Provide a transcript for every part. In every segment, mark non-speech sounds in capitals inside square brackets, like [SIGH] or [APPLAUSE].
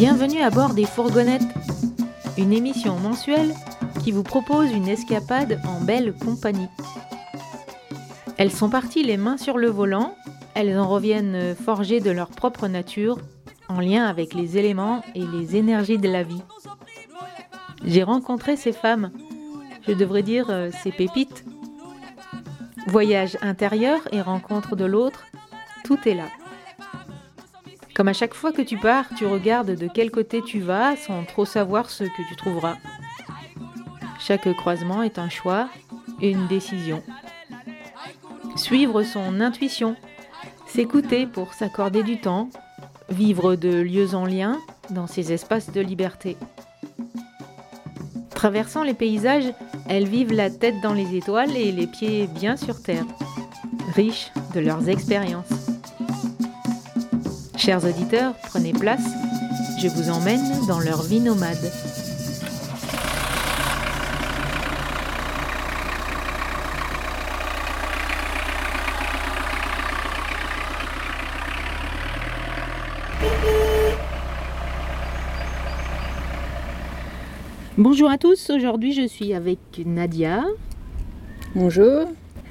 Bienvenue à bord des fourgonnettes, une émission mensuelle qui vous propose une escapade en belle compagnie. Elles sont parties les mains sur le volant, elles en reviennent forgées de leur propre nature, en lien avec les éléments et les énergies de la vie. J'ai rencontré ces femmes, je devrais dire euh, ces pépites. Voyage intérieur et rencontre de l'autre, tout est là. Comme à chaque fois que tu pars, tu regardes de quel côté tu vas sans trop savoir ce que tu trouveras. Chaque croisement est un choix et une décision. Suivre son intuition, s'écouter pour s'accorder du temps, vivre de lieux en lien dans ces espaces de liberté. Traversant les paysages, elles vivent la tête dans les étoiles et les pieds bien sur terre, riches de leurs expériences. Chers auditeurs, prenez place, je vous emmène dans leur vie nomade. Bonjour à tous, aujourd'hui je suis avec Nadia. Bonjour.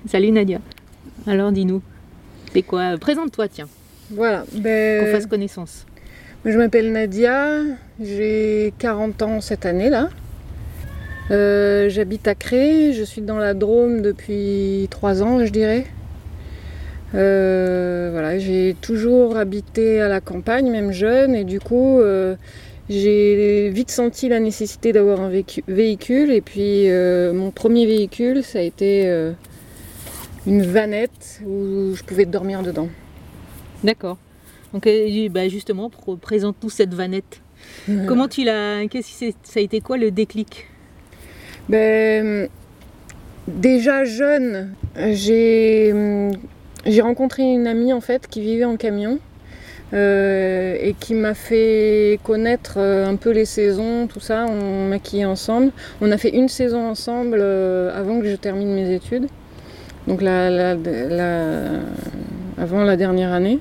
Salut Nadia. Alors dis-nous, c'est quoi? Présente-toi tiens, Voilà. qu'on Ben, fasse connaissance. Je m'appelle Nadia, j'ai 40 ans cette année là. Euh, J'habite à Cré, je suis dans la Drôme depuis 3 ans, je dirais. Euh, voilà, j'ai toujours habité à la campagne, même jeune, et du coup, euh, j'ai vite senti la nécessité d'avoir un véhicule. Et puis, mon premier véhicule, ça a été une vanette où je pouvais dormir dedans. D'accord. Donc euh, bah, justement, pr- présente-nous cette vanette. Comment tu l'as Qu'est-ce que c'est- ça a été quoi le déclic? Ben, déjà jeune, j'ai j'ai rencontré une amie en fait qui vivait en camion euh, et qui m'a fait connaître euh, un peu les saisons, tout ça. On maquillait ensemble. On a fait une saison ensemble euh, avant que je termine mes études, donc la, la- la- avant la dernière année.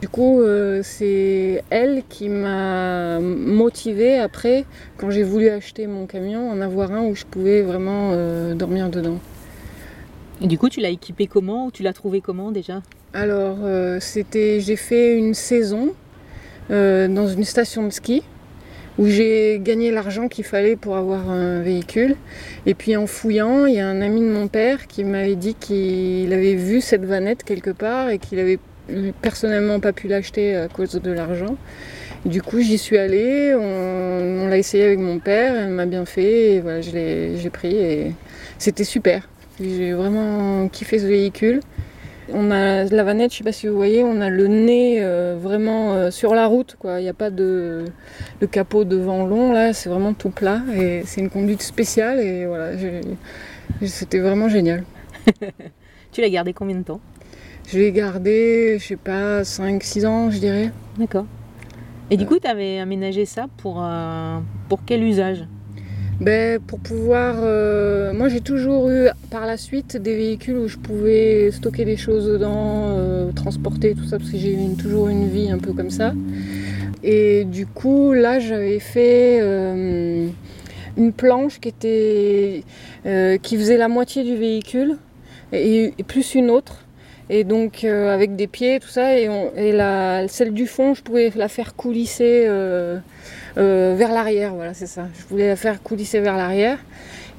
Du coup, euh, c'est elle qui m'a motivée après quand j'ai voulu acheter mon camion, en avoir un où je pouvais vraiment euh, dormir dedans. Et du coup, tu l'as équipé comment ou tu l'as trouvé comment déjà? Alors, euh, c'était, j'ai fait une saison dans une station de ski où j'ai gagné l'argent qu'il fallait pour avoir un véhicule. Et puis en fouillant, il y a un ami de mon père qui m'avait dit qu'il avait vu cette vanette quelque part et qu'il avait personnellement pas pu l'acheter à cause de l'argent. Du coup, j'y suis allée, on, l'a essayé avec mon père, elle m'a bien fait, et voilà, je l'ai, pris et c'était super. J'ai vraiment kiffé ce véhicule. On a la vanette, je sais pas si vous voyez, on a le nez euh, vraiment euh, sur la route, quoi. Il n'y a pas de, de capot devant long, là, c'est vraiment tout plat et c'est une conduite spéciale et voilà, c'était vraiment génial. [LAUGHS] Tu l'as gardé combien de temps? Je l'ai gardé, je sais pas, 5-6 ans, je dirais. D'accord. Et du coup, tu avais aménagé ça pour, euh, pour quel usage? Ben, pour pouvoir. euh, moi, j'ai toujours eu par la suite des véhicules où je pouvais stocker des choses dedans, euh, transporter tout ça, parce que j'ai eu toujours une vie un peu comme ça. Et du coup, là, j'avais fait euh, une planche qui était qui faisait la moitié du véhicule et, plus une autre. Et donc avec des pieds, tout ça, et, la, celle du fond, je pouvais la faire coulisser euh, vers l'arrière, voilà, c'est ça. Je voulais la faire coulisser vers l'arrière.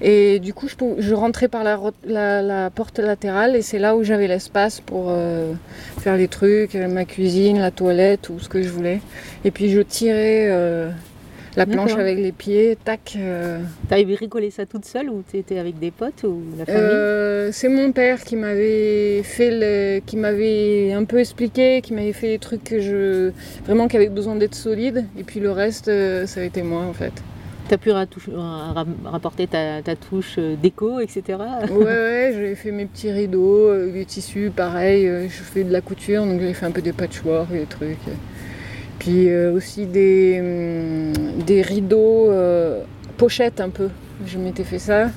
Et du coup, je, rentrais par la, porte latérale et c'est là où j'avais l'espace pour euh, faire les trucs, ma cuisine, la toilette ou ce que je voulais. Et puis je tirais euh, la planche avec les pieds, tac. euh. T'avais bricolé ça toute seule ou t'étais avec des potes ou la famille? Euh, c'est mon père qui m'avait fait le, qui m'avait un peu expliqué, qui m'avait fait les trucs que je vraiment qui avaient besoin d'être solides. Et puis le reste, euh, ça a été moi en fait. T'as pu rapporter ta, ta touche euh, déco, etc. Ouais, ouais, j'avais fait mes petits rideaux, des tissus, pareil. je fais de la couture, donc j'ai fait un peu des patchwork, des trucs. Puis euh, aussi des, hum, des rideaux euh, pochettes un peu. Je m'étais fait ça.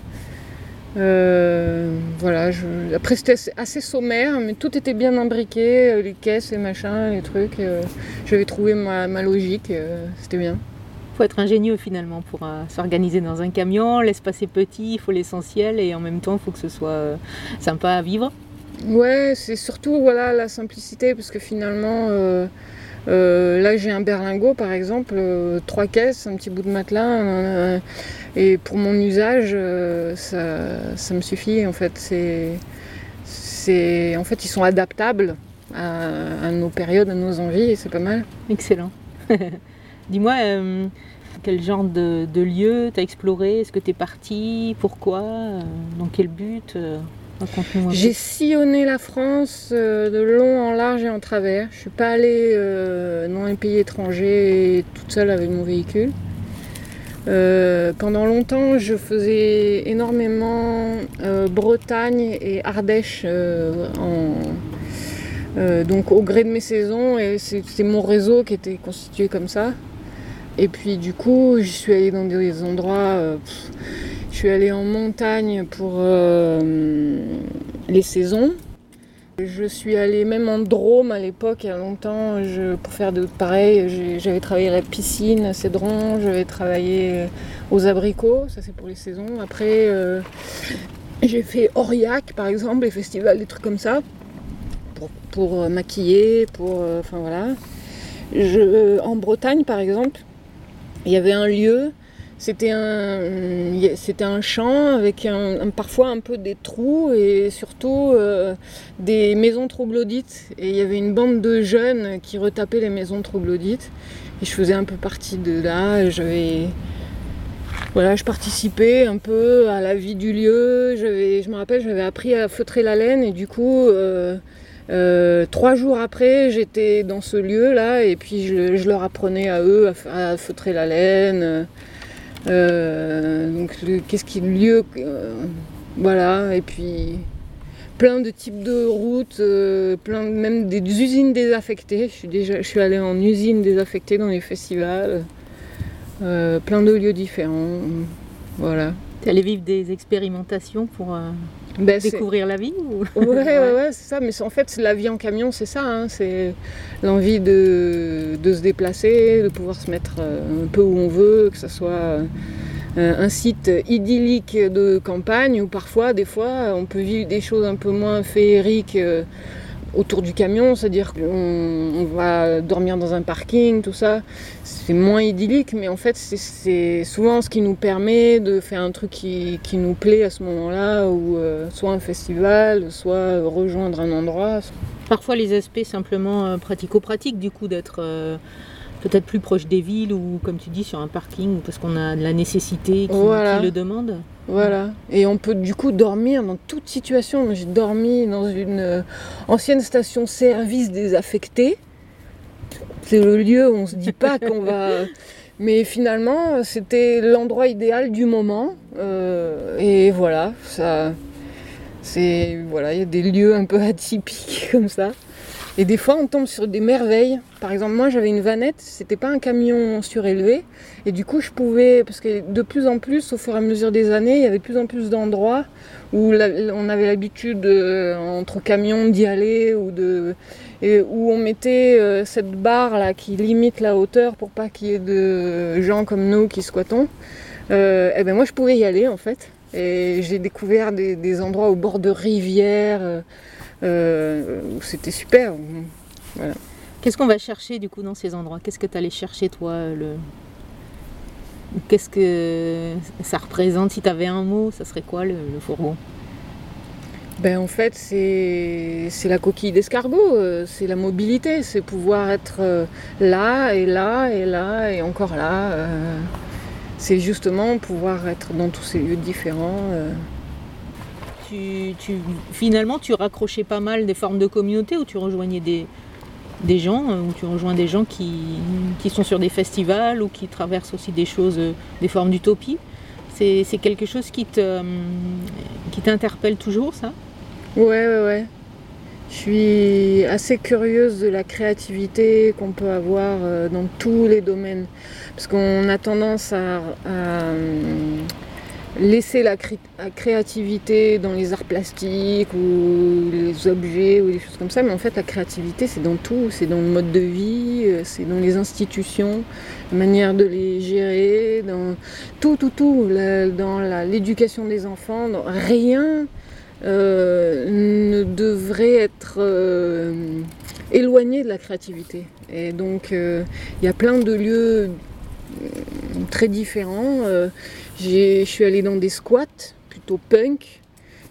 voilà, je... après c'était assez sommaire, mais tout était bien imbriqué, les caisses, les machins, les trucs. J'avais trouvé ma, ma logique, c'était bien faut être ingénieux finalement pour euh, s'organiser dans un camion. L'espace est petit, il faut l'essentiel et en même temps, il faut que ce soit euh, sympa à vivre. Ouais, c'est surtout voilà la simplicité parce que finalement, euh, là j'ai un berlingot par exemple, trois caisses, un petit bout de matelas et pour mon usage, ça, me suffit en fait. C'est, en fait, ils sont adaptables à, nos périodes, à nos envies et c'est pas mal. Excellent. [LAUGHS] Dis-moi, euh, quel genre de, lieu t'as exploré? Est-ce que t'es parti? Pourquoi? Euh, Dans quel but euh, J'ai sillonné la France de long en large et en travers. Je suis pas allée dans un pays étranger toute seule avec mon véhicule. pendant longtemps, je faisais énormément Bretagne et Ardèche donc au gré de mes saisons et mon réseau qui était constitué comme ça. Et puis du coup, je suis allée dans des endroits. Euh, je suis allée en montagne pour euh, les saisons. Je suis allée même en Drôme à l'époque, il y a longtemps, pour faire de pareil. J'avais travaillé à la piscine à Cédron, j'avais travaillé aux abricots, ça c'est pour les saisons. Après, euh, j'ai fait Aurillac par exemple, les festivals, des trucs comme ça, pour, maquiller, pour. Enfin voilà. En Bretagne par exemple, il y avait un lieu, c'était un, c'était un champ avec parfois un peu des trous et surtout euh, des maisons troglodytes. Et il y avait une bande de jeunes qui retapaient les maisons troglodytes. Et je faisais un peu partie de là. Voilà, je participais un peu à la vie du lieu. je me rappelle, j'avais appris à feutrer la laine et du coup. Euh, euh, trois jours après, j'étais dans ce lieu-là et puis je, leur apprenais à eux à, feutrer la laine. Euh, donc, qu'est-ce qui lieu euh, Voilà, et puis plein de types de routes, plein même des usines désaffectées. Je suis déjà, je allée en usine désaffectée dans les festivals, plein de lieux différents. Voilà. Tu allé vivre des expérimentations pour ben, découvrir la vie Ouais, [LAUGHS] ouais, ouais, c'est ça. Mais en fait, la vie en camion, c'est ça. Hein. C'est l'envie de, se déplacer, de pouvoir se mettre euh, un peu où on veut, que ce soit euh, un site idyllique de campagne ou parfois, des fois, on peut vivre des choses un peu moins féeriques. Autour du camion, c'est-à-dire qu'on va dormir dans un parking, tout ça. C'est moins idyllique, mais en fait, c'est souvent ce qui nous permet de faire un truc qui, nous plaît à ce moment-là, ou euh, soit un festival, soit rejoindre un endroit. Parfois, les aspects simplement euh, pratico-pratiques, du coup, d'être. Euh, peut-être plus proche des villes ou comme tu dis sur un parking parce qu'on a de la nécessité qui, le demande. Voilà. Et on peut du coup dormir dans toute situation. J'ai dormi dans une euh, ancienne station-service désaffectée. C'est le lieu où on se dit pas qu'on va. [LAUGHS] Mais finalement, c'était l'endroit idéal du moment. Euh, et voilà, ça. C'est. Voilà, il y a des lieux un peu [LAUGHS] atypiques comme ça. Et des fois, on tombe sur des merveilles. Par exemple, moi, j'avais une vanette, c'était pas un camion surélevé. Et du coup, je pouvais, parce que de plus en plus, au fur et à mesure des années, il y avait de plus en plus d'endroits où on avait l'habitude, euh, entre camions, d'y aller, ou de, et où on mettait euh, cette barre là qui limite la hauteur pour pas qu'il y ait de gens comme nous qui squattons. Euh, et ben moi, je pouvais y aller en fait. Et j'ai découvert des, endroits au bord de rivières c'était super. Qu'est-ce qu'on va chercher du coup dans ces endroits? Qu'est-ce que tu allais chercher toi le... Qu'est-ce que ça représente? Si tu avais un mot, ça serait quoi le, fourgon? Ben, en fait, c'est la coquille d'escargot, euh, c'est la mobilité, c'est pouvoir être euh, là et là et là et encore là. c'est justement pouvoir être dans tous ces lieux différents tu, finalement, tu raccrochais pas mal des formes de communauté où tu rejoignais des, des gens, euh, où tu rejoins des gens qui, qui, sont sur des festivals ou qui traversent aussi des choses, euh, des formes d'utopie? C'est, quelque chose qui, te, euh, qui t'interpelle toujours, ça? Ouais, ouais, ouais. Je suis assez curieuse de la créativité qu'on peut avoir dans tous les domaines. Parce qu'on a tendance à laisser la, créativité dans les arts plastiques ou les objets ou des choses comme ça, mais en fait la créativité c'est dans tout, c'est dans le mode de vie, euh, c'est dans les institutions, la manière de les gérer, dans tout, tout, tout, dans l'éducation des enfants, rien euh, ne devrait être euh, éloigné de la créativité. Et donc il y a plein de lieux très différents. Je suis allée dans des squats, plutôt punk.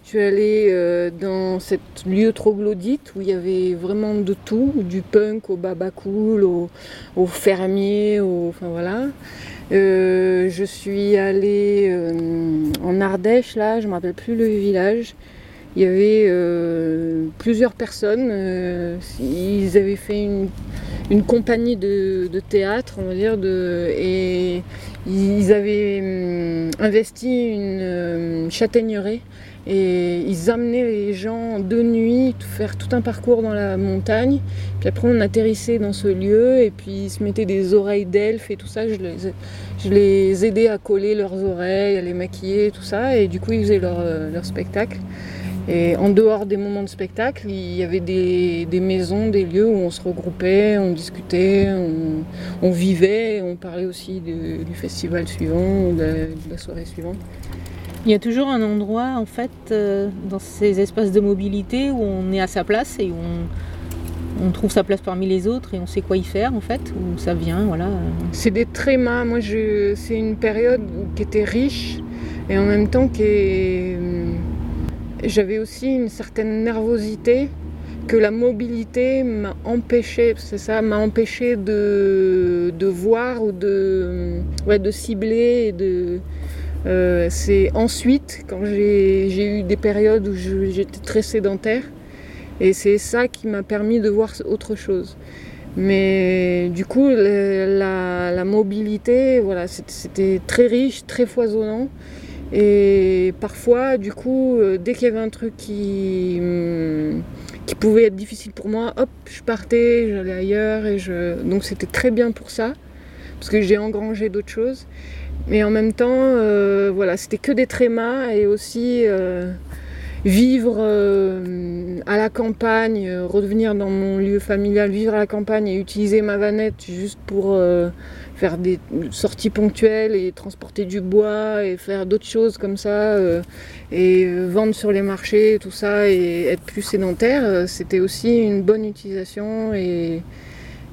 Je suis allée euh, dans cet lieu troglodyte où il y avait vraiment de tout, du punk au baba cool, au, fermier, enfin voilà. Euh, je suis allée euh, en Ardèche, là, je ne me rappelle plus le village. Il y avait plusieurs personnes. ils avaient fait une, une compagnie de, théâtre, on va dire, de, et ils avaient hum, investi une hum, châtaigneraie et ils amenaient les gens de nuit faire tout un parcours dans la montagne. Puis après on atterrissait dans ce lieu et puis ils se mettaient des oreilles d'elfes et tout ça. Je les, aidais à coller leurs oreilles, à les maquiller, tout ça. Et du coup ils faisaient leur, euh, leur spectacle. Et en dehors des moments de spectacle, il y avait des, maisons, des lieux où on se regroupait, on discutait, on, vivait, on parlait aussi du festival suivant, de, de, la soirée suivante. Il y a toujours un endroit, en fait, euh, dans ces espaces de mobilité où on est à sa place et où on, trouve sa place parmi les autres et on sait quoi y faire, en fait, où ça vient, voilà. C'est des trémas. Moi, c'est une période qui était riche et en même temps qui est j'avais aussi une certaine nervosité que la mobilité m'a empêché, c'est ça, m'a empêché de, voir ou de, de cibler. de, euh, c'est ensuite, quand j'ai eu des périodes où j'étais très sédentaire, et c'est ça qui m'a permis de voir autre chose. Mais du coup, la, la mobilité, voilà, c'était très riche, très foisonnant. Et parfois, du coup, euh, dès qu'il y avait un truc qui, hum, qui pouvait être difficile pour moi, hop, je partais, j'allais ailleurs. Et je... Donc c'était très bien pour ça, parce que j'ai engrangé d'autres choses. Mais en même temps, euh, voilà, c'était que des trémas et aussi euh, vivre à la campagne, revenir dans mon lieu familial, vivre à la campagne et utiliser ma vanette juste pour faire des sorties ponctuelles et transporter du bois et faire d'autres choses comme ça euh, et vendre sur les marchés tout ça et être plus sédentaire, euh, c'était aussi une bonne utilisation et,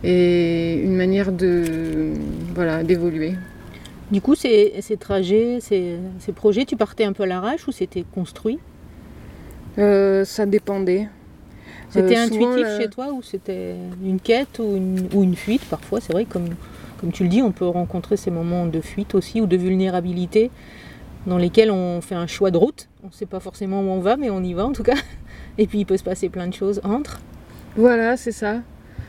et une manière de voilà d'évoluer. Du coup, ces, ces trajets, ces, ces, projets, tu partais un peu à l'arrache ou c'était construit? Euh, Ça dépendait. C'était intuitif chez toi ou c'était une quête ou une, ou une fuite? Parfois C'est vrai comme comme tu le dis, on peut rencontrer ces moments de fuite aussi ou de vulnérabilité dans lesquels on fait un choix de route. On ne sait pas forcément où on va, mais on y va en tout cas. [LAUGHS] Et puis il peut se passer plein de choses entre. Voilà, c'est ça.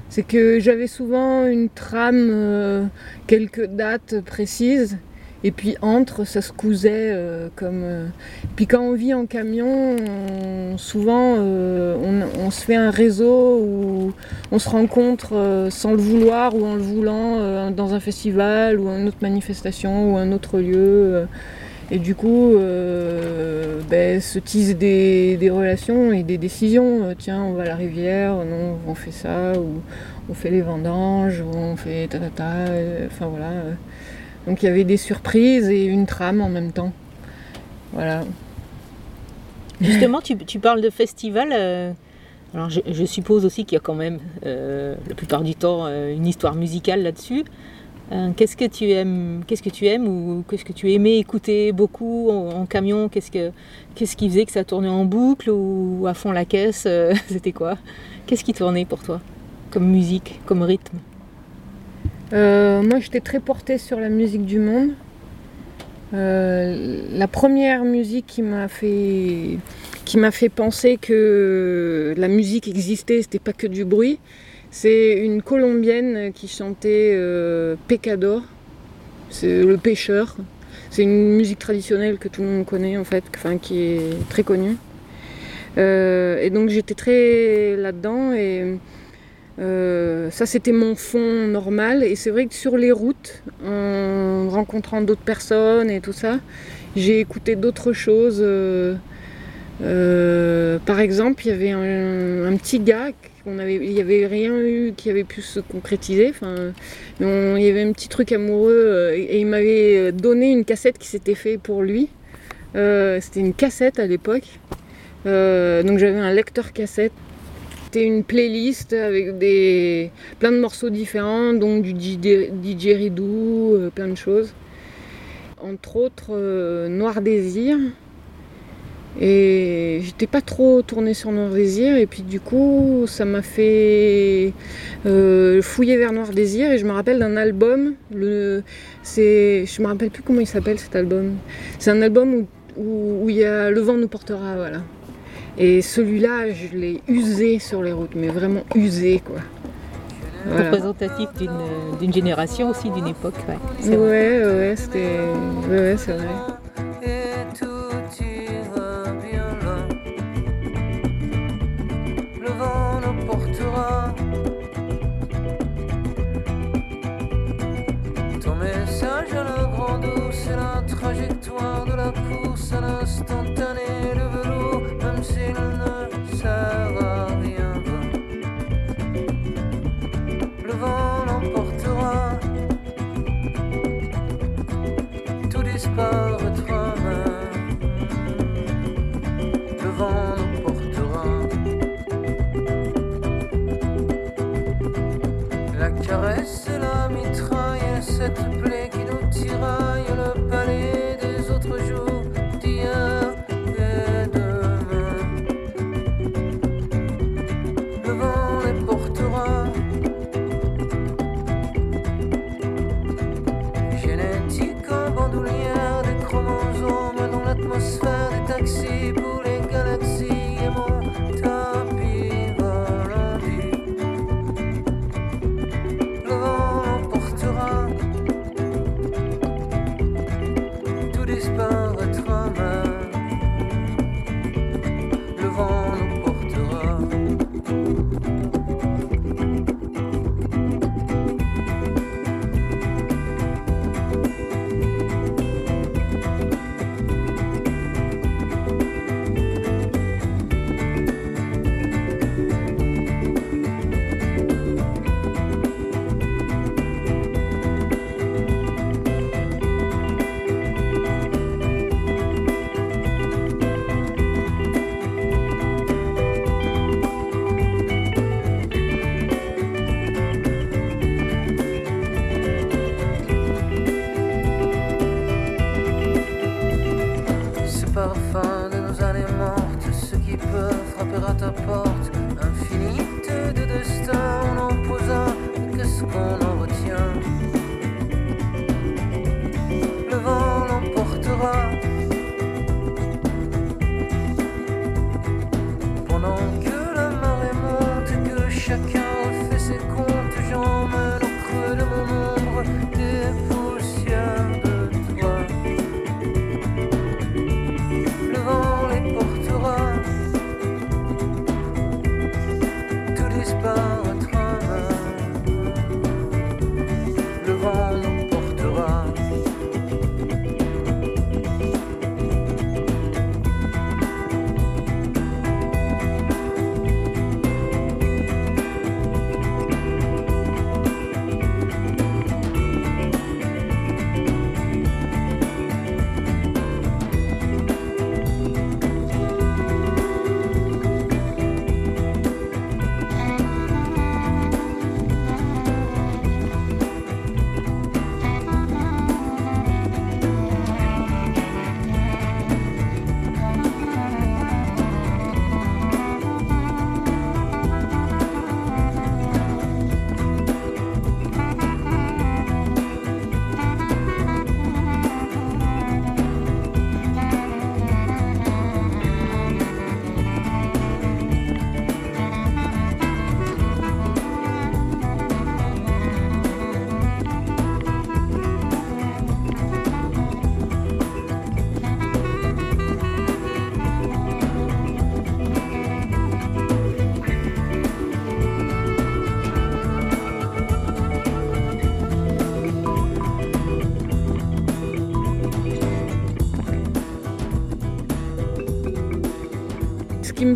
C'est que j'avais souvent une trame, euh, quelques dates précises, et puis entre, ça se cousait euh, comme. Euh, puis quand on vit en camion, souvent euh, on, se fait un réseau où on se rencontre sans le vouloir ou en le voulant dans un festival ou une autre manifestation ou un autre lieu. et du coup, ben, se tisent des, des, relations et des décisions. Tiens, on va à la rivière, non, on fait ça, ou on fait les vendanges, ou on fait ta ta ta. Enfin voilà. Donc il y avait des surprises et une trame en même temps. Voilà. Justement, tu, parles de festival. Euh, alors je, suppose aussi qu'il y a quand même, euh, la plupart du temps, euh, une histoire musicale là-dessus. qu'est-ce que tu aimes, qu'est-ce que tu aimes ou qu'est-ce que tu aimais écouter beaucoup en, camion? Qu'est-ce que, qu'est-ce qui faisait que ça tournait en boucle ou à fond la caisse [LAUGHS] C'était quoi? Qu'est-ce qui tournait pour toi comme musique, comme rythme? Euh, moi, j'étais très portée sur la musique du monde. Euh, la première musique qui m'a fait qui m'a fait penser que la musique existait, c'était pas que du bruit. C'est une colombienne qui chantait euh, Pecador, c'est le pêcheur. C'est une musique traditionnelle que tout le monde connaît en fait, enfin qui est très connue. et donc j'étais très là-dedans et euh, ça, c'était mon fond normal. Et c'est vrai que sur les routes, en rencontrant d'autres personnes et tout ça, j'ai écouté d'autres choses. Euh, euh, par exemple, il y avait un, petit gars, on avait, il n'y avait rien eu qui avait pu se concrétiser. Enfin, il y avait un petit truc amoureux et, il m'avait donné une cassette qui s'était fait pour lui. C'était une cassette à l'époque. donc j'avais un lecteur cassette c'était une playlist avec des, plein de morceaux différents, donc du didgeridoo, euh, plein de choses. Entre autres, euh, Noir Désir. Et j'étais pas trop tournée sur Noir Désir, et puis du coup, ça m'a fait euh, fouiller vers Noir Désir. Et je me rappelle d'un album, le, c'est, je me rappelle plus comment il s'appelle cet album. C'est un album où, où il y a Le vent nous portera, voilà. Et celui-là, je l'ai usé sur les routes, mais vraiment usé quoi. Représentatif d'une génération aussi, d'une époque. Ouais, ouais, ouais, c'était. Ouais, ouais, c'est vrai. Ton message à la grande c'est la trajectoire de la course à l'instantané, s'il ne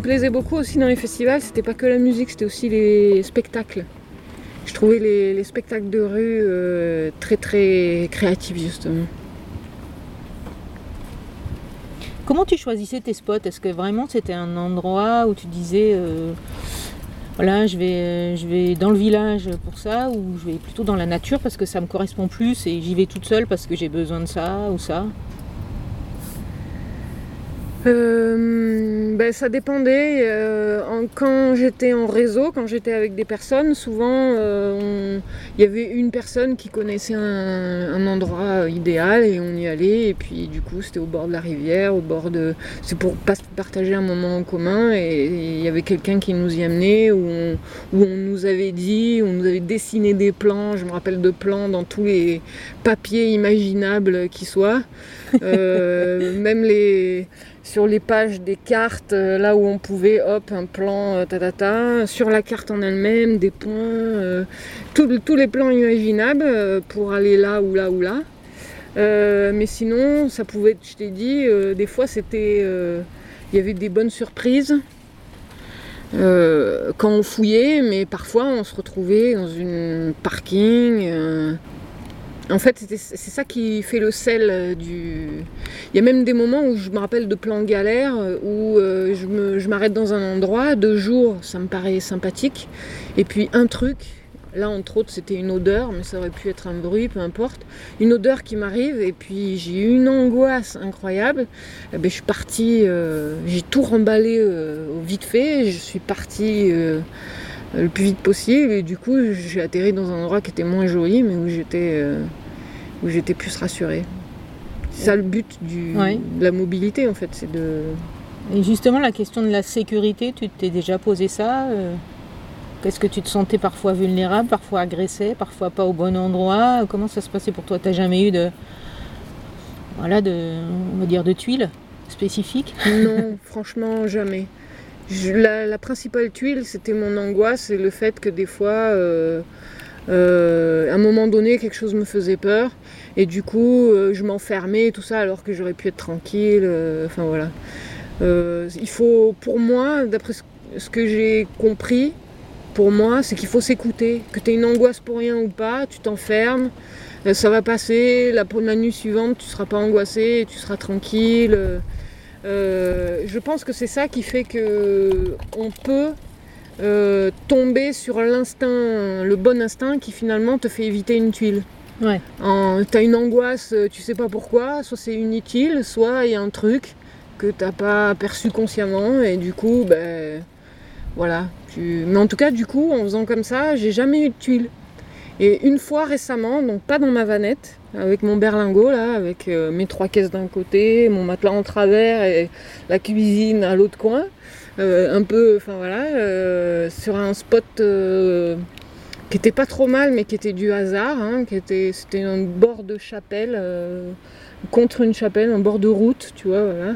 plaisait beaucoup aussi dans les festivals, c'était pas que la musique, c'était aussi les spectacles. Je trouvais les, les spectacles de rue euh, très très créatifs justement. Comment tu choisissais tes spots? Est-ce que vraiment c'était un endroit où tu disais euh, voilà, je vais, je vais dans le village pour ça ou je vais plutôt dans la nature parce que ça me correspond plus et j'y vais toute seule parce que j'ai besoin de ça ou ça? Euh, ben, ça dépendait. Euh, en- quand j'étais en réseau, quand j'étais avec des personnes, souvent euh, il y avait une personne qui connaissait un, un endroit idéal et on y allait. Et puis du coup, c'était au bord de la rivière, au bord de. C'est pour partager un moment en commun. Et il y avait quelqu'un qui nous y amenait où on, où on nous avait dit, on nous avait dessiné des plans. Je me rappelle de plans dans tous les papiers imaginables qui soient. Euh, [LAUGHS] même les sur les pages des cartes, euh, là où on pouvait, hop, un plan, euh, ta, ta, sur la carte en elle-même, des points, euh, tous- les plans imaginables pour aller là ou là ou là. Mais sinon, ça pouvait être, je t'ai dit, des fois c'était, il y avait des bonnes surprises quand on fouillait, mais parfois on se retrouvait dans une parking. En fait, c'est ça qui fait le sel euh, du. Il y a même des moments où je me rappelle de plans galères euh, où euh, je m'arrête dans un endroit, deux jours, ça me paraît sympathique, et puis un truc. Là, entre autres, c'était une odeur, mais ça aurait pu être un bruit, peu importe. Une odeur qui m'arrive, et puis j'ai eu une angoisse incroyable. Eh ben, je suis partie, j'ai tout remballé vite fait, je suis partie le plus vite possible, et du coup, j'ai atterri dans un endroit qui était moins joli, mais où j'étais euh, où j'étais plus rassurée. C'est ça le but du, Ouais. de la mobilité, en fait, c'est de. Et justement, la question de la sécurité, tu t'es déjà posé ça euh, Qu'est-ce que tu te sentais parfois vulnérable, parfois agressé, parfois pas au bon endroit? Comment ça se passait pour toi? T'as jamais eu de. Voilà, de. On va dire de tuiles spécifiques? Non, [LAUGHS] franchement, jamais. La, principale tuile, c'était mon angoisse et le fait que des fois, euh, euh, à un moment donné, quelque chose me faisait peur et du coup, euh, je m'enfermais et tout ça alors que j'aurais pu être tranquille. Enfin voilà. Il faut, pour moi, d'après ce, que j'ai compris, pour moi, c'est qu'il faut s'écouter. Que tu aies une angoisse pour rien ou pas, tu t'enfermes, ça va passer. La, la nuit suivante, tu seras pas angoissé, tu seras tranquille. Euh, je pense que c'est ça qui fait que on peut euh, tomber sur l'instinct, le bon instinct qui finalement te fait éviter une tuile. Ouais. T'as une angoisse, euh, tu sais pas pourquoi, soit c'est inutile, soit il y a un truc que t'as pas perçu consciemment et du coup, ben voilà. Tu... Mais en tout cas, du coup, en faisant comme ça, j'ai jamais eu de tuile. Et une fois récemment, donc pas dans ma vanette, avec mon berlingot là, avec euh, mes trois caisses d'un côté, mon matelas en travers et la cuisine à l'autre coin, euh, un peu, enfin voilà, euh, sur un spot qui était pas trop mal, mais qui était du hasard, hein, qui était, c'était un bord de chapelle, contre une chapelle, un bord de route, tu vois, voilà.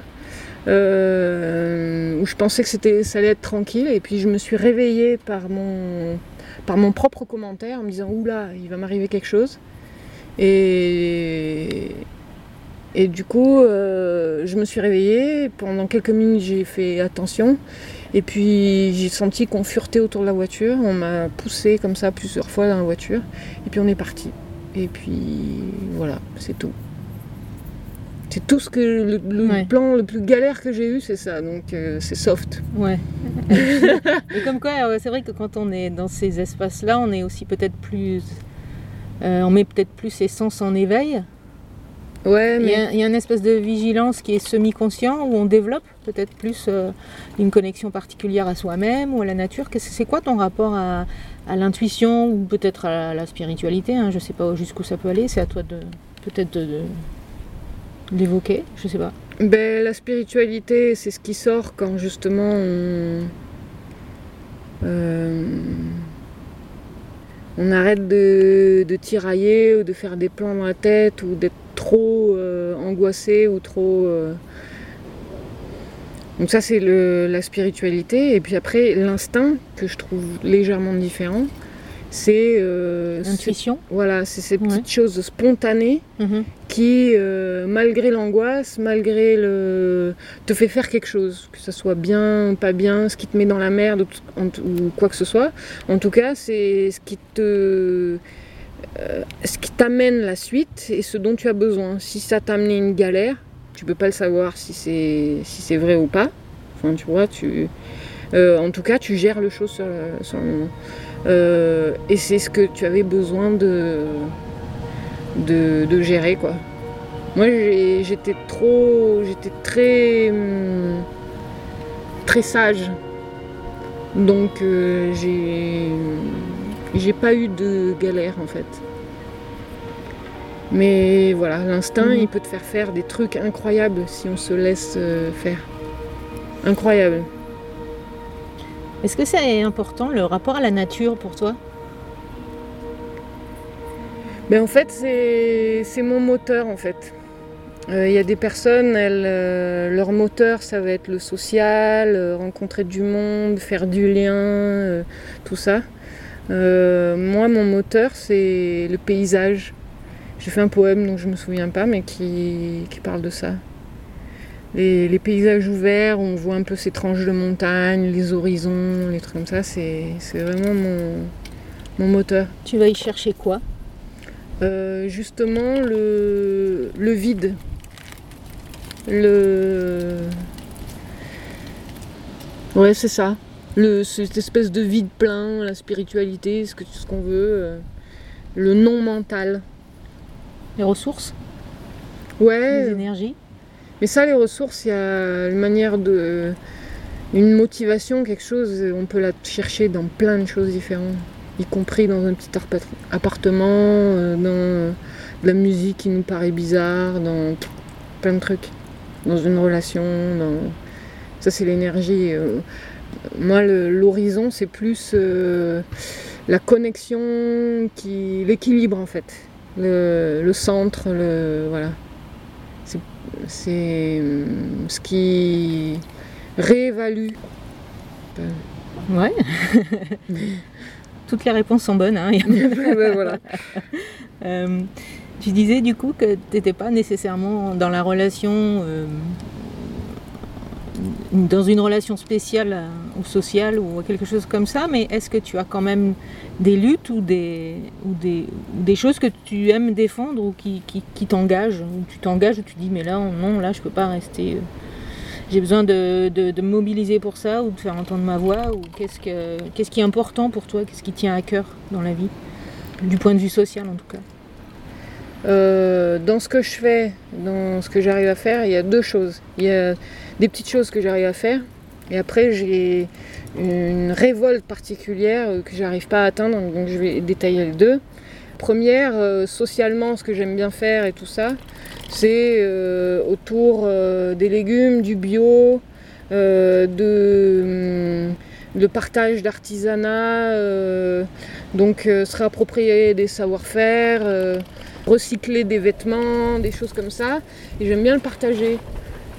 Où je pensais que ça allait être tranquille, et puis je me suis réveillée par mon, par mon propre commentaire en me disant oula, il va m'arriver quelque chose. Et, et du coup, euh, je me suis réveillée. Pendant quelques minutes, j'ai fait attention. Et puis, j'ai senti qu'on furetait autour de la voiture. On m'a poussé comme ça plusieurs fois dans la voiture. Et puis, on est parti. Et puis, voilà, c'est tout. C'est tout ce que le, le Ouais. plan le plus galère que j'ai eu, c'est ça. Donc, euh, c'est soft. Ouais. [LAUGHS] Et comme quoi, euh, c'est vrai que quand on est dans ces espaces-là, on est aussi peut-être plus. euh, on met peut-être plus ses sens en éveil. Ouais, Il y, mais. a, il y a une espèce de vigilance qui est semi-conscient où on développe peut-être plus euh, une connexion particulière à soi-même ou à la nature. C'est quoi ton rapport à, à l'intuition ou peut-être à la spiritualité hein? Je sais pas jusqu'où ça peut aller. C'est à toi de peut-être de l'évoquer. Je sais pas. Ben, la spiritualité, c'est ce qui sort quand justement on, euh, on arrête de, de tirailler ou de faire des plans dans la tête ou d'être trop euh, angoissé ou trop. euh. Donc, ça, c'est la spiritualité. Et puis après, l'instinct, que je trouve légèrement différent, C'est euh, c'est- Intuition voilà, c'est ces Ouais. petites choses spontanées Mhm. qui, euh, malgré l'angoisse, malgré le, te fait faire quelque chose, que ce soit bien ou pas bien, ce qui te met dans la merde ou, quoi que ce soit. En tout cas, c'est ce qui te, euh, ce qui t'amène la suite et ce dont tu as besoin. Si ça t'a amené une galère, tu peux pas le savoir si c'est si c'est vrai ou pas. Enfin, tu vois, tu, euh, en tout cas, tu gères le chose sur, le- sur le moment. Euh, et c'est ce que tu avais besoin de de, de gérer quoi. Moi j'étais trop, j'étais très hum, très sage, donc euh, j'ai j'ai pas eu de galère en fait. Mais voilà, l'instinct Mhm. il peut te faire faire des trucs incroyables si on se laisse euh, faire. Incroyable. Est-ce que c'est important le rapport à la nature pour toi? Ben en fait, c'est mon moteur en fait. Euh, Il y a des personnes, elles, euh, leur moteur, ça va être le social, euh, rencontrer du monde, faire du lien, tout ça. Moi, mon moteur, c'est le paysage. J'ai fait un poème dont je me souviens pas, mais qui parle de ça. Les, les paysages ouverts, où on voit un peu ces tranches de montagne, les horizons, les trucs comme ça, c'est c'est vraiment mon, mon moteur. Tu vas y chercher quoi? Euh, justement le, le vide. Le. Ouais, c'est ça. Le, cette espèce de vide plein, la spiritualité, ce que- ce qu'on veut. euh, le non mental. Les ressources? Ouais, Les énergies? Mais ça, les ressources, il y a une manière de. Une motivation, quelque chose, on peut la chercher dans plein de choses différentes. Y compris dans un petit appartement, euh, dans de la musique qui nous paraît bizarre, dans plein de trucs. Dans une relation, dans. Ça, c'est l'énergie. euh. Moi, l'horizon, c'est plus euh, la connexion, qui, l'équilibre en fait. Le, le centre, le. Voilà. C'est- hum, ce qui réévalue. Ouais. [LAUGHS] Toutes les réponses sont bonnes. hein. Ouais, voilà. Euh, tu disais du coup que tu n'étais pas nécessairement dans la relation, euh, dans une relation spéciale euh, ou sociale ou quelque chose comme ça, mais est-ce que tu as quand même des luttes ou des, ou des, des choses que tu aimes défendre ou qui, qui, t'engagent Ou tu t'engages ou tu dis mais là non, là je peux pas rester. euh, J'ai besoin de, de, mobiliser pour ça ou de faire entendre ma voix ou qu'est-ce, que, qu'est-ce qui est important pour toi Qu'est-ce qui tient à cœur dans la vie Du point de vue social en tout cas? Euh, dans ce que je fais, dans ce que j'arrive à faire, il y a deux choses. Il y a des petites choses que j'arrive à faire, et après j'ai une révolte particulière euh, que j'arrive pas à atteindre, donc je vais détailler les deux. Première, euh, socialement, ce que j'aime bien faire et tout ça, c'est euh, autour des légumes, du bio, euh, de, hum, de partage d'artisanat, donc se réapproprier des savoir-faire. recycler des vêtements, des choses comme ça. Et j'aime bien le partager.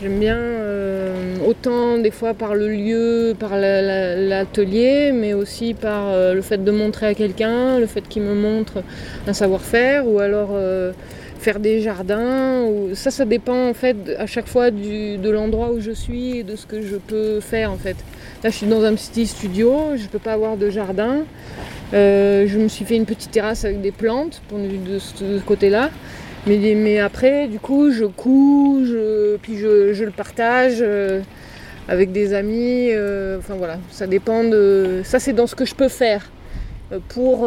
J'aime bien euh, autant des fois par le lieu, par la- la- l'atelier, mais aussi par euh, le fait de montrer à quelqu'un, le fait qu'il me montre un savoir-faire, ou alors euh, faire des jardins. Ça, ça dépend en fait à chaque fois de l'endroit où je suis et de ce que je peux faire en fait. Là, je suis dans un petit studio, je peux pas avoir de jardin. Je me suis fait une petite terrasse avec des plantes pour de ce côté-là. Mais, après, du coup, je couds, puis je, le partage euh, avec des amis. euh, enfin voilà, ça dépend de. Ça, c'est dans ce que je peux faire euh, pour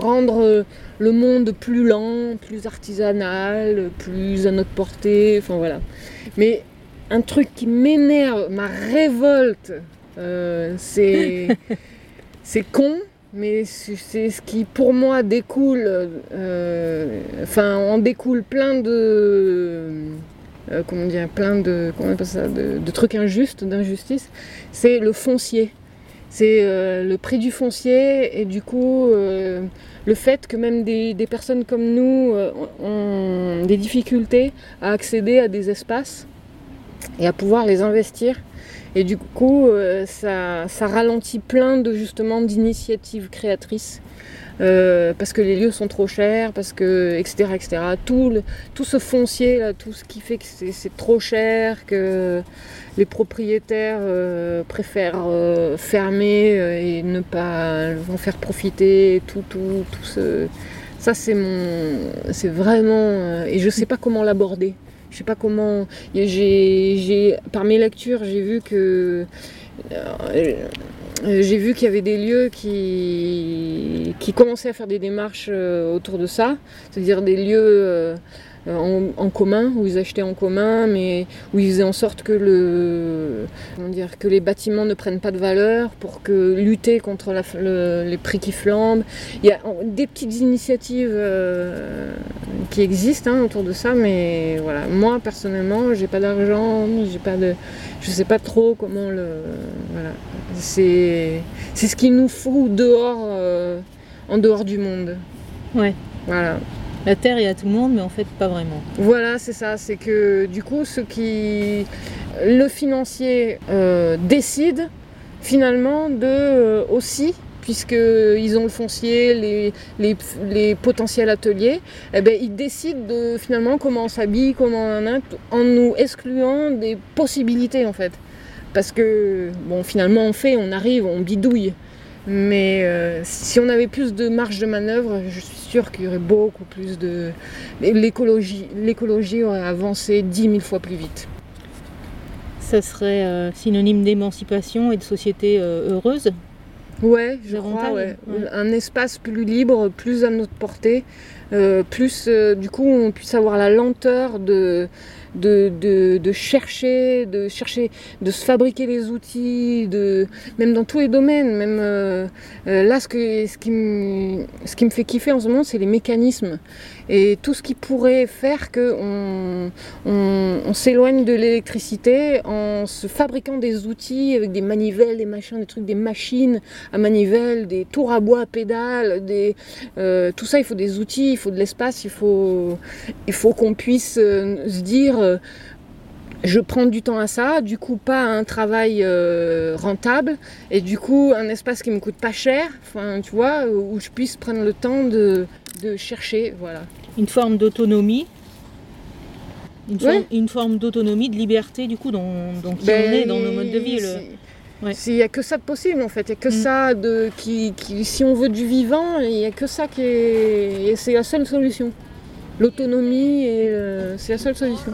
rendre le monde plus lent, plus artisanal, plus à notre portée. Enfin voilà. Mais un truc qui m'énerve, ma révolte, c'est. [LAUGHS] c'est con, mais c'est ce qui pour moi découle, euh, enfin en découle plein de, euh, comment on ça, de, trucs injustes, d'injustice. C'est le foncier, c'est euh, le prix du foncier et du coup le fait que même des, personnes comme nous ont des difficultés à accéder à des espaces et à pouvoir les investir. Et du coup, euh, ça, ralentit plein de justement d'initiatives créatrices. Euh, parce que les lieux sont trop chers, parce que etc etc. Tout, le- tout ce foncier là, tout ce qui fait que c'est trop cher, que les propriétaires euh, préfèrent fermer et ne pas en faire profiter. Tout tout tout ce ça c'est mon c'est vraiment et je sais pas comment l'aborder. Je sais pas comment j'ai par mes lectures j'ai vu que euh, j'ai vu qu'il y avait des lieux qui, qui commençaient à faire des démarches euh, autour de ça, c'est-à-dire des lieux euh, en, en commun, où ils achetaient en commun, mais où ils faisaient en sorte que, le, comment dire, que les bâtiments ne prennent pas de valeur pour que lutter contre la- le- les prix qui flambent. Il y a des petites initiatives euh, qui existent hein, autour de ça, mais voilà, moi personnellement, j'ai pas d'argent, j'ai pas de, je sais pas trop comment le, voilà, c'est c'est ce qu'il nous faut dehors, euh, en dehors du monde. Ouais. Voilà. La Terre est à tout le monde, mais en fait, pas vraiment. Voilà, c'est ça. C'est que du coup, ceux qui. Le financier euh, décide finalement de euh, aussi, puisqu'ils ont le foncier, les, les, potentiels ateliers, eh ben, ils décident de finalement comment on s'habille, comment on a, en nous excluant des possibilités en fait. Parce que, finalement, on fait, on arrive, on bidouille. Mais euh, si on avait plus de marge de manœuvre, je suis sûre qu'il y aurait beaucoup plus de. L'écologie, l'écologie aurait avancé 10 000 fois plus vite. Ça serait euh, synonyme d'émancipation et de société euh, heureuse? Ouais, je crois, ouais. ouais. Un espace plus libre, plus à notre portée, plus du coup on puisse avoir la lenteur de, de, chercher, de chercher, de se fabriquer les outils, même dans tous les domaines. Même euh, euh, là, ce, que, qui ce qui me fait kiffer en ce moment, c'est les mécanismes et tout ce qui pourrait faire que on, on, on s'éloigne de l'électricité en se fabriquant des outils avec des manivelles, des machins, des trucs, des machines à manivelle, des tours à bois à pédales, euh, tout ça, il faut des outils, il faut de l'espace, il faut, il faut qu'on puisse euh, se dire, euh, je prends du temps à ça, du coup pas un travail euh, rentable, et du coup un espace qui me coûte pas cher, enfin tu vois, où je puisse prendre le temps de, de chercher, voilà. Une forme d'autonomie. Une, Ouais. forme, une forme d'autonomie, de liberté, du coup, dans, dans qui on est, dans nos modes de vie. Il Ouais. n'y a que ça de possible en fait, il n'y a que Mm. ça de qui, qui- si on veut du vivant, il n'y a que ça qui est. et c'est la seule solution. L'autonomie, euh, c'est la seule solution.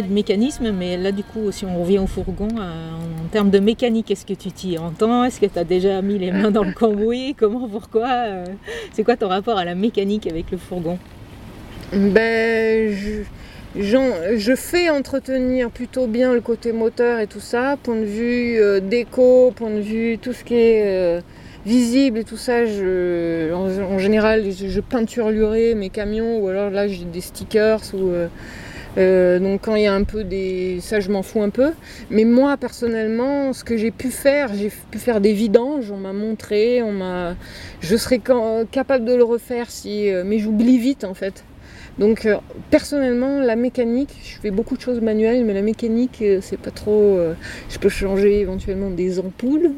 De mécanisme, mais là du coup, si on revient au fourgon, euh, en termes de mécanique, est-ce que tu t'y entends? Est-ce que tu as déjà mis les mains dans le cambouis? [LAUGHS] Comment, pourquoi? Euh, C'est quoi ton rapport à la mécanique avec le fourgon? Ben, je, j'en- je fais entretenir plutôt bien le côté moteur et tout ça, point de vue euh, déco, point de vue tout ce qui est euh, visible et tout ça. Je, en, en général, je, je peinturerai mes camions ou alors là j'ai des stickers ou euh, euh, donc quand il y a un peu des, ça je m'en fous un peu. Mais moi personnellement, ce que j'ai pu faire, j'ai pu faire des vidanges. On m'a montré, on m'a, je serais ca- capable de le refaire si, euh, mais j'oublie vite en fait. Donc euh, personnellement, la mécanique, je fais beaucoup de choses manuelles, mais la mécanique, c'est pas trop. je peux changer éventuellement des ampoules,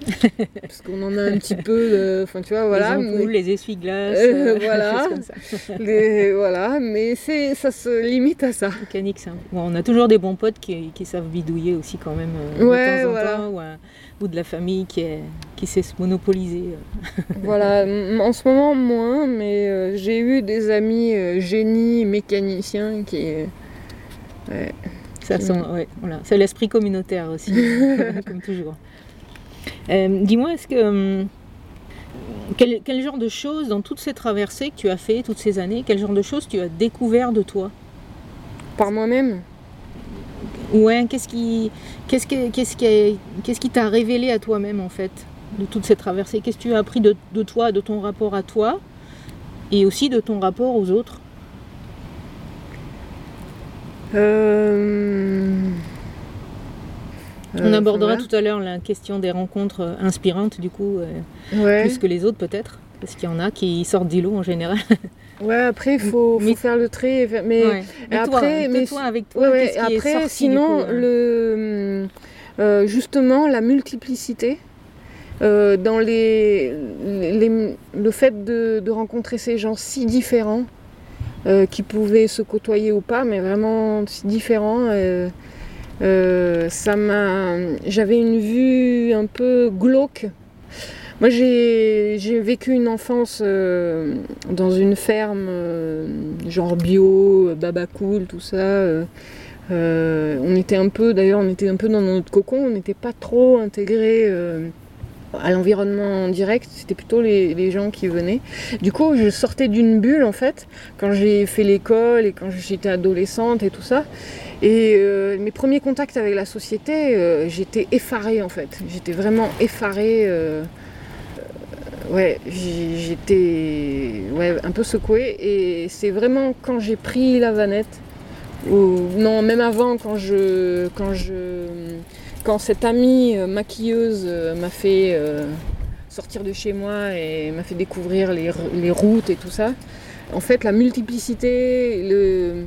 [LAUGHS] parce qu'on en a un petit peu. de- Enfin, tu vois, voilà. Les mais- les essuie-glaces, Euh, euh, [LAUGHS] voilà. comme ça. les- voilà, mais c'est, ça se limite à ça. Mécanique, un- bon, on a toujours des bons potes qui, qui savent bidouiller aussi quand même euh, Ouais, de temps en voilà. temps, ou, un- ou de la famille qui, est, qui sait se monopoliser. euh. [LAUGHS] Voilà, en ce moment moins, mais euh, j'ai eu des amis euh, génies mécaniciens qui. euh, ouais. Ça sent, ouais, voilà. C'est l'esprit communautaire aussi, comme toujours. Euh, Dis-moi, est-ce que hum, quel, quel genre de choses dans toutes ces traversées que tu as fait toutes ces années, quel genre de choses tu as découvert de toi? Par moi-même? Ouais, qu'est-ce qui, qu'est-ce que- qu'est-ce qui, est- qu'est-ce qui t'a révélé à toi-même en fait de toutes ces traversées? Qu'est-ce que tu as appris de, de toi, de ton rapport à toi, et aussi de ton rapport aux autres? Euh, On euh, abordera enfin, tout à l'heure la question des rencontres euh, inspirantes, du coup, euh. Ouais. plus que les autres peut-être, parce qu'il y en a qui sortent du lot en général. [LAUGHS] Ouais, après, il faut, faut Mais- faire le faire- Mais Ouais. Mais toi, après, de mais toi, avec toi, Ouais, est sorti, sinon, coup, le, euh, justement, la multiplicité, euh, dans les, les- le fait de, de rencontrer ces gens si différents, euh, qui pouvaient se côtoyer ou pas, mais vraiment si différents, euh, ça m'a. J'avais une vue un peu glauque. Moi, j'ai vécu une enfance euh, dans une ferme, euh, genre bio, baba cool, tout ça. on était un peu, d'ailleurs, on était un peu dans notre cocon, on n'était pas trop intégrés à l'environnement direct, c'était plutôt les, gens qui venaient. Du coup, je sortais d'une bulle, en fait, quand j'ai fait l'école et quand j'étais adolescente et tout ça. Et euh, mes premiers contacts avec la société, euh, j'étais effarée, en fait. J'étais vraiment effarée. euh, ouais, j'étais ouais, un peu secouée. Et c'est vraiment quand j'ai pris la vanette, ou non, même avant, quand je, quand je, quand cette amie euh, maquilleuse euh, m'a fait euh, sortir de chez moi et m'a fait découvrir les, routes et tout ça. En fait, la multiplicité, le,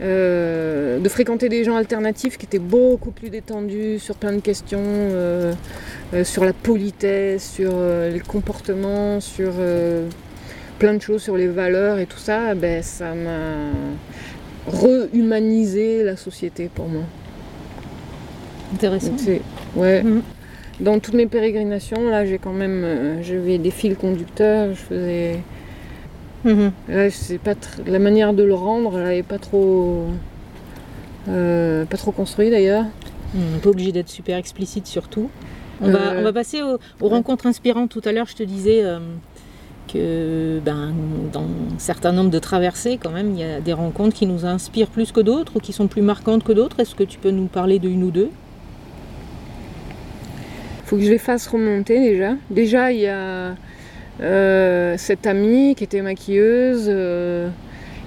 de fréquenter des gens alternatifs qui étaient beaucoup plus détendus sur plein de questions, sur la politesse, sur les comportements, sur plein de choses, sur les valeurs et tout ça, ben, ça m'a rehumanisé la société pour moi. Intéressant. Donc ouais. Mhm. Dans toutes mes pérégrinations, là, j'ai quand même, euh, j'avais des fils conducteurs, je faisais, Mhm. là, pas, tr- la manière de le rendre, elle est pas trop, euh, pas trop construit d'ailleurs. On n'est pas obligé d'être super explicite surtout. On, va, Euh, on va passer aux, aux rencontres inspirantes. Tout à l'heure, je te disais euh, que ben, dans un certain nombre de traversées, quand même, il y a des rencontres qui nous inspirent plus que d'autres ou qui sont plus marquantes que d'autres. Est-ce que tu peux nous parler d'une ou deux? Faut que je les fasse remonter déjà. Déjà, il y a euh, cette amie qui était maquilleuse, euh,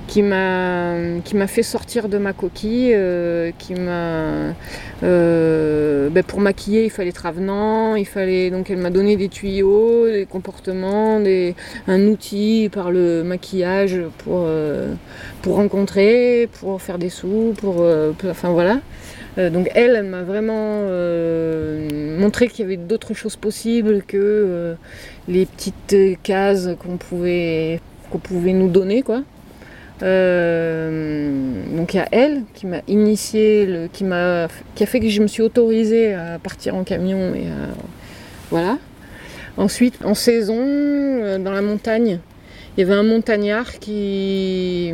qui m'a fait sortir de ma coquille, euh, qui m'a ben, pour maquiller il fallait être avenant, il fallait donc elle m'a donné des tuyaux, des comportements, des, un outil par le maquillage pour pour rencontrer, pour faire des sous, pour- enfin voilà. Euh, donc elle, m'a vraiment euh, montré qu'il y avait d'autres choses possibles que euh, les petites cases qu'on pouvait, pouvait nous donner, quoi. Donc il y a elle qui m'a initié, qui, a fait que je me suis autorisée à partir en camion voilà. Ensuite, en saison, dans la montagne, il y avait un montagnard qui,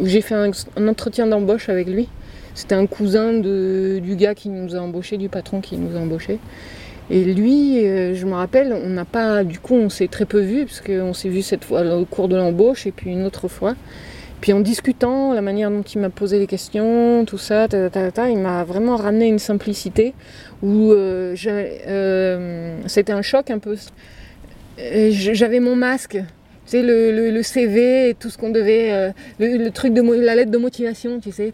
où j'ai fait un entretien d'embauche avec lui. C'était un cousin du gars qui nous a embauchés, du patron qui nous a embauchés. Et lui, euh, je me rappelle, on n'a pas, du coup, on s'est très peu vu, parce qu'on s'est vu cette fois au cours de l'embauche et puis une autre fois. Puis en discutant, la manière dont il m'a posé les questions, tout ça, il m'a vraiment ramené une simplicité où euh, euh, c'était un choc un peu. Euh, J'avais mon masque, sais, le, CV et tout ce qu'on devait, euh, le, truc de la lettre de motivation, tu sais,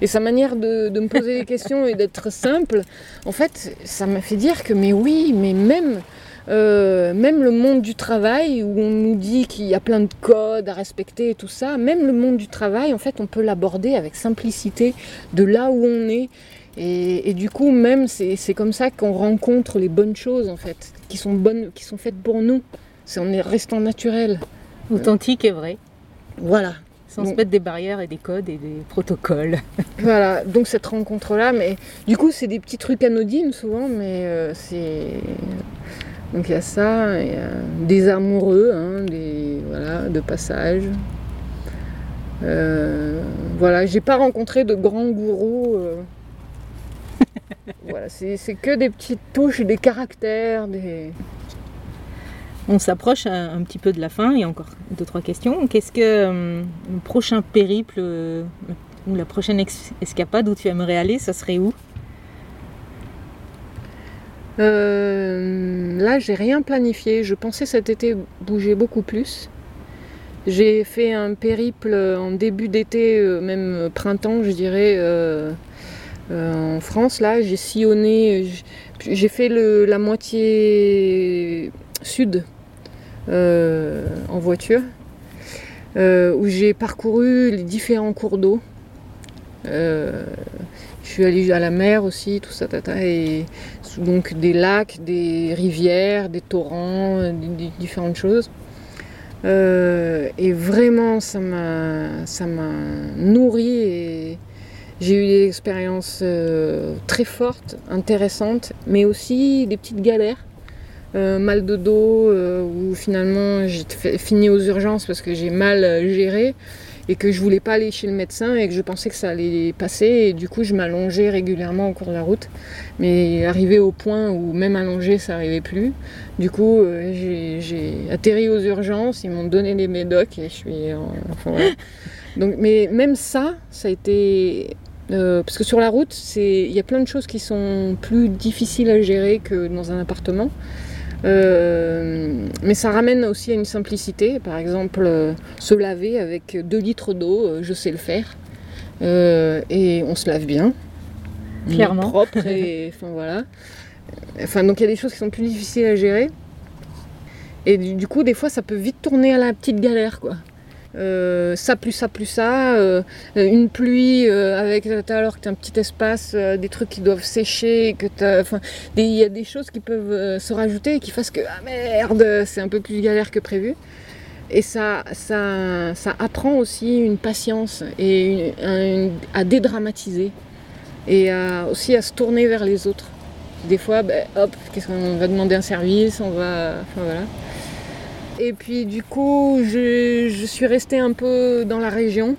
et sa manière de, me poser des [LAUGHS] questions et d'être simple, en fait, ça m'a fait dire que, mais oui, mais même, euh, même le monde du travail, où on nous dit qu'il y a plein de codes à respecter et tout ça, même le monde du travail, en fait, on peut l'aborder avec simplicité de là où on est. Et, et du coup, même, c'est comme ça qu'on rencontre les bonnes choses, en fait, qui sont bonnes, qui sont faites pour nous. C'est en est restant naturel. Authentique et vrai, Voilà. sans se mettre des barrières et des codes et des protocoles. [LAUGHS] Voilà, donc cette rencontre-là, mais du coup, c'est des petits trucs anodines souvent, mais euh, c'est. Donc il y a ça, il y a des amoureux, hein, des. Voilà, de passage. Euh, voilà, j'ai pas rencontré de grands gourous. euh. [LAUGHS] voilà, c'est c'est que des petites touches, des caractères, des. On s'approche un, petit peu de la fin, il y a encore deux, trois questions. Qu'est-ce que hum, le prochain périple euh, ou la prochaine escapade où tu aimerais aller, ça serait où? Euh, là, j'ai rien planifié. Je pensais cet été bouger beaucoup plus. J'ai fait un périple en début d'été, euh, même printemps, je dirais, euh, euh, en France. Là, j'ai sillonné. J'ai fait la moitié sud euh, en voiture, euh, où j'ai parcouru les différents cours d'eau. Euh, je suis allée à la mer aussi, tout ça, tata, et donc des lacs, des rivières, des torrents, euh, différentes choses. Euh, et vraiment, ça m'a, ça m'a nourri et j'ai eu des expériences euh, très fortes, intéressantes, mais aussi des petites galères. Euh, mal de dos, euh, où finalement j'ai fini aux urgences parce que j'ai mal euh, géré et que je voulais pas aller chez le médecin et que je pensais que ça allait passer et du coup je m'allongeais régulièrement au cours de la route. Mais arrivé au point où même allongé ça n'arrivait plus. Du coup euh, j'ai- atterri aux urgences ils m'ont donné les médocs et je suis en- enfin, voilà. [LAUGHS] donc mais même ça ça a été euh, parce que sur la route il y a plein de choses qui sont plus difficiles à gérer que dans un appartement euh, mais ça ramène aussi à une simplicité. Par exemple, euh, se laver avec 2 litres d'eau, euh, je sais le faire. Et on se lave bien. On est Clairement. Propre [LAUGHS] et enfin voilà. Enfin, donc il y a des choses qui sont plus difficiles à gérer. Et du, du coup, des fois, ça peut vite tourner à la petite galère, quoi. Euh, ça plus ça plus ça, euh, une pluie euh, avec alors que tu as un petit espace, des trucs qui doivent sécher, que il y a des choses qui peuvent se rajouter et qui fassent que ah merde, c'est un peu plus galère que prévu. Et ça, ça, ça apprend aussi une patience et à dédramatiser et aussi à se tourner vers les autres. Des fois, ben, hop, qu'est-ce qu'on va demander un service, on va. Et puis du coup, je, je suis restée un peu dans la région.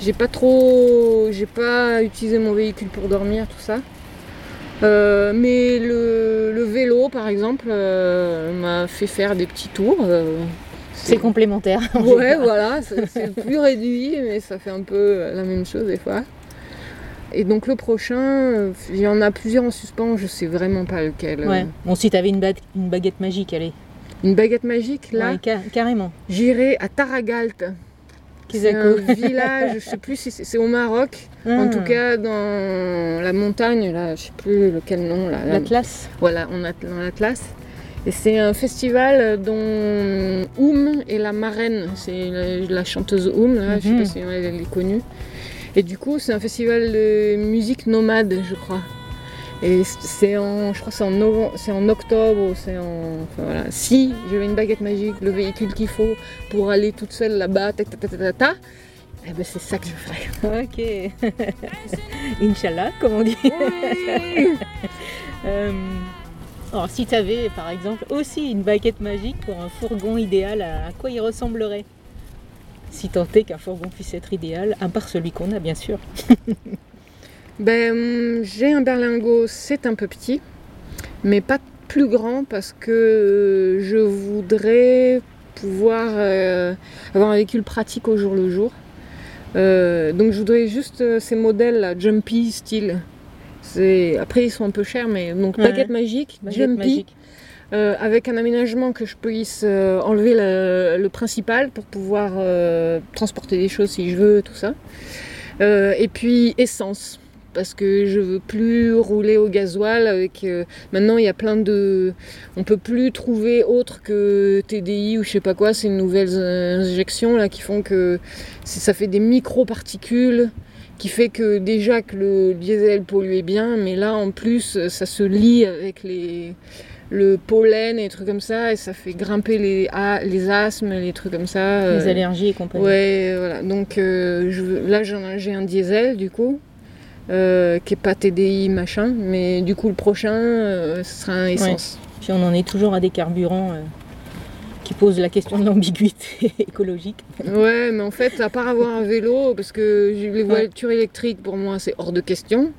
J'ai pas trop, j'ai pas utilisé mon véhicule pour dormir, tout ça. Euh, mais le, le vélo, par exemple, euh, m'a fait faire des petits tours. euh, C'est complémentaire. en Ouais, voilà, c'est plus [LAUGHS] réduit, mais ça fait un peu la même chose des fois. Et donc le prochain, il y en a plusieurs en suspens, je sais vraiment pas lequel. Ouais. Bon, si t'avais une, ba- une baguette magique, allez. Une baguette magique, là, Ouais, ca- carrément. j'irai à Taragalt. C'est un village, je sais plus si c'est au Maroc, en Ah, tout cas dans la montagne, là, je sais plus lequel nom, L'Atlas. voilà, on a dans l'Atlas. Et c'est un festival dont Oum est la marraine, c'est la, la chanteuse Oum, là, je sais Mhm. pas si elle est connue. Et du coup, c'est un festival de musique nomade, je crois. Et c'est en, je crois c'est en novembre, c'est en octobre, c'est en, enfin voilà. Si j'avais une baguette magique, le véhicule qu'il faut pour aller toute seule là-bas, ta ta ta ta ta, eh ben c'est ça que je ferais. [LAUGHS] Ok. [LAUGHS] Inch'Allah, comme on dit. [LAUGHS] Euh, alors, si tu avais, par exemple, aussi une baguette magique pour un fourgon idéal, à, à quoi il ressemblerait? Si tant est qu'un fourgon puisse être idéal, à part celui qu'on a bien sûr. Ben, j'ai un berlingot, c'est un peu petit, mais pas plus grand parce que euh, je voudrais pouvoir euh, avoir un véhicule pratique au jour le jour. Euh, donc je voudrais juste ces modèles là, jumpy style. C'est- Après ils sont un peu chers, mais donc Ouais. baguette magique, Baguette jumpy, magique. euh, avec un aménagement que je puisse euh, enlever le, le principal pour pouvoir euh, transporter des choses si je veux, tout ça. Et puis essence, parce que je veux plus rouler au gasoil avec. euh, maintenant il y a plein de, on peut plus trouver autre que TDI ou je sais pas quoi, ces nouvelles euh, injections là qui font que ça fait des micro-particules qui fait que déjà que le diesel polluait bien, mais là en plus ça se lie avec les le pollen et des trucs comme ça et ça fait grimper les, les asthmes, les trucs comme ça. Les euh, allergies et compagnie. Ouais, voilà. Donc euh, je, là j'ai un diesel du coup, euh, qui est pas TDI machin, mais du coup le prochain euh, ce sera un essence. Puis on en est toujours à des carburants euh, qui posent la question de l'ambiguïté [LAUGHS] écologique. Ouais, mais en fait, à part avoir un vélo, parce que les voitures électriques pour moi c'est hors de question.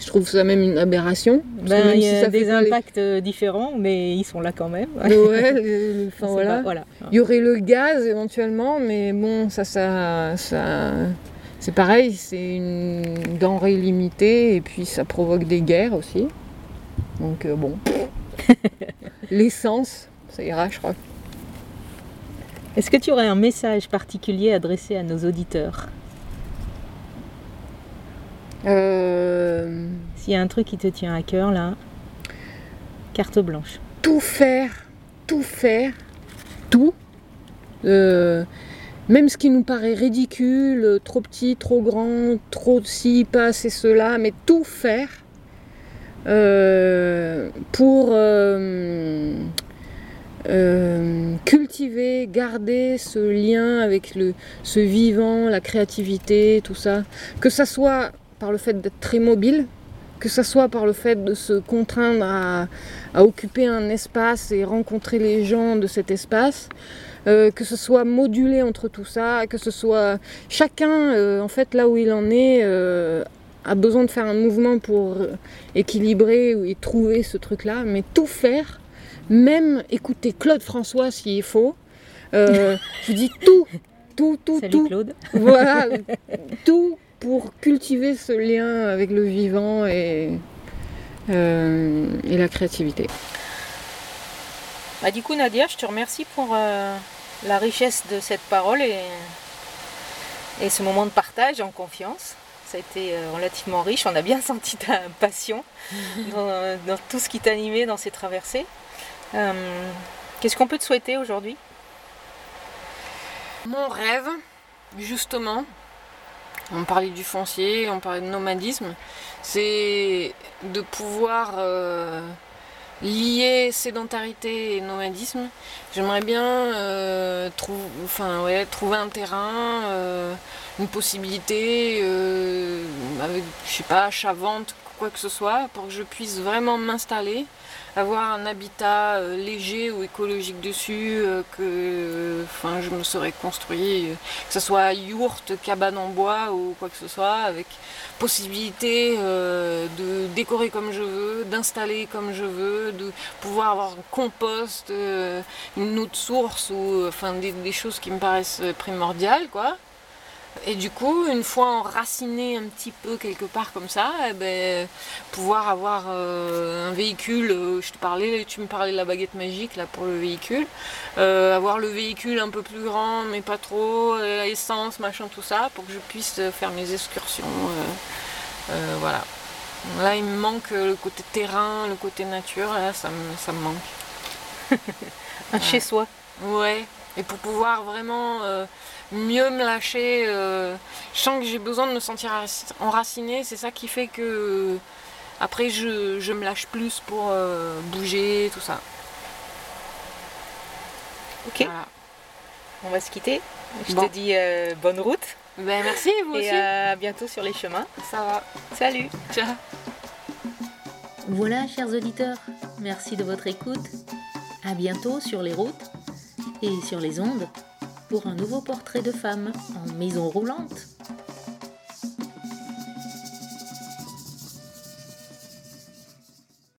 Je trouve ça même une aberration. Ben, il y a des les- impacts différents, mais ils sont là quand même. Ouais, les- [LAUGHS] enfin voilà. pas- voilà. Il y aurait le gaz éventuellement, mais bon, ça, ça, ça c'est pareil, c'est une denrée limitée et puis ça provoque des guerres aussi. Donc euh, bon, [LAUGHS] l'essence, ça ira, je crois. Est-ce que tu aurais un message particulier adressé à nos auditeurs Euh, S'il y a un truc qui te tient à cœur là, carte blanche. tout faire, tout faire, tout. Euh, même ce qui nous paraît ridicule, trop petit, trop grand, trop ci, pas assez cela, mais tout faire euh, pour euh, euh, cultiver, garder ce lien avec le, ce vivant, la créativité, tout ça. Que ça soit par le fait d'être très mobile, que ça soit par le fait de se contraindre à occuper un espace et rencontrer les gens de cet espace, euh, que ce soit modulé entre tout ça, que ce soit chacun, euh, en fait, là où il en est, euh, a besoin de faire un mouvement pour équilibrer et trouver ce truc-là, mais tout faire, même écouter Claude François s'il faut. [LAUGHS] Je dis tout, tout, tout, Salut tout. Claude. Voilà, [LAUGHS] tout pour cultiver ce lien avec le vivant et, et la créativité. Bah, du coup Nadia, je te remercie pour euh, la richesse de cette parole et, et ce moment de partage en confiance. Ça a été euh, relativement riche, on a bien [LAUGHS] senti ta passion [LAUGHS] dans, dans tout ce qui t'animait dans ces traversées. Euh, Qu'est-ce qu'on peut te souhaiter aujourd'hui? Mon rêve, justement, on parlait du foncier, on parlait de nomadisme, c'est de pouvoir lier sédentarité et nomadisme. J'aimerais bien euh, enfin, ouais, trouver un terrain, euh, une possibilité, euh, avec, je sais pas, achat-vente, quoi que ce soit, pour que je puisse vraiment m'installer avoir un habitat euh, léger ou écologique dessus, euh, que enfin, je me serais construit, euh, que ce soit yourte, cabane en bois ou quoi que ce soit, avec possibilité euh, de décorer comme je veux, d'installer comme je veux, de pouvoir avoir un compost, euh, une de source ou enfin des, des choses qui me paraissent primordiales quoi. Et du coup, une fois enraciné un petit peu quelque part comme ça, eh ben, pouvoir avoir euh, un véhicule, euh, je te parlais, tu me parlais de la baguette magique là pour le véhicule, euh, avoir le véhicule un peu plus grand mais pas trop, essence, machin, tout ça, pour que je puisse faire mes excursions. voilà. Là, il me manque le côté terrain, le côté nature, là, ça me, ça me manque. [LAUGHS] Un chez soi. Ouais, et pour pouvoir vraiment mieux me lâcher, euh, je sens que j'ai besoin de me sentir enrac- enracinée, c'est ça qui fait que euh, après je, je me lâche plus pour euh, bouger, tout ça. Ok, Voilà. on va se quitter. Je Bon. te dis euh, bonne route Ben merci, vous aussi. et à bientôt sur les chemins. Ça va. Salut Ciao. Voilà, chers auditeurs, merci de votre écoute. À bientôt sur les routes et sur les ondes. Pour un nouveau portrait de femme en maison roulante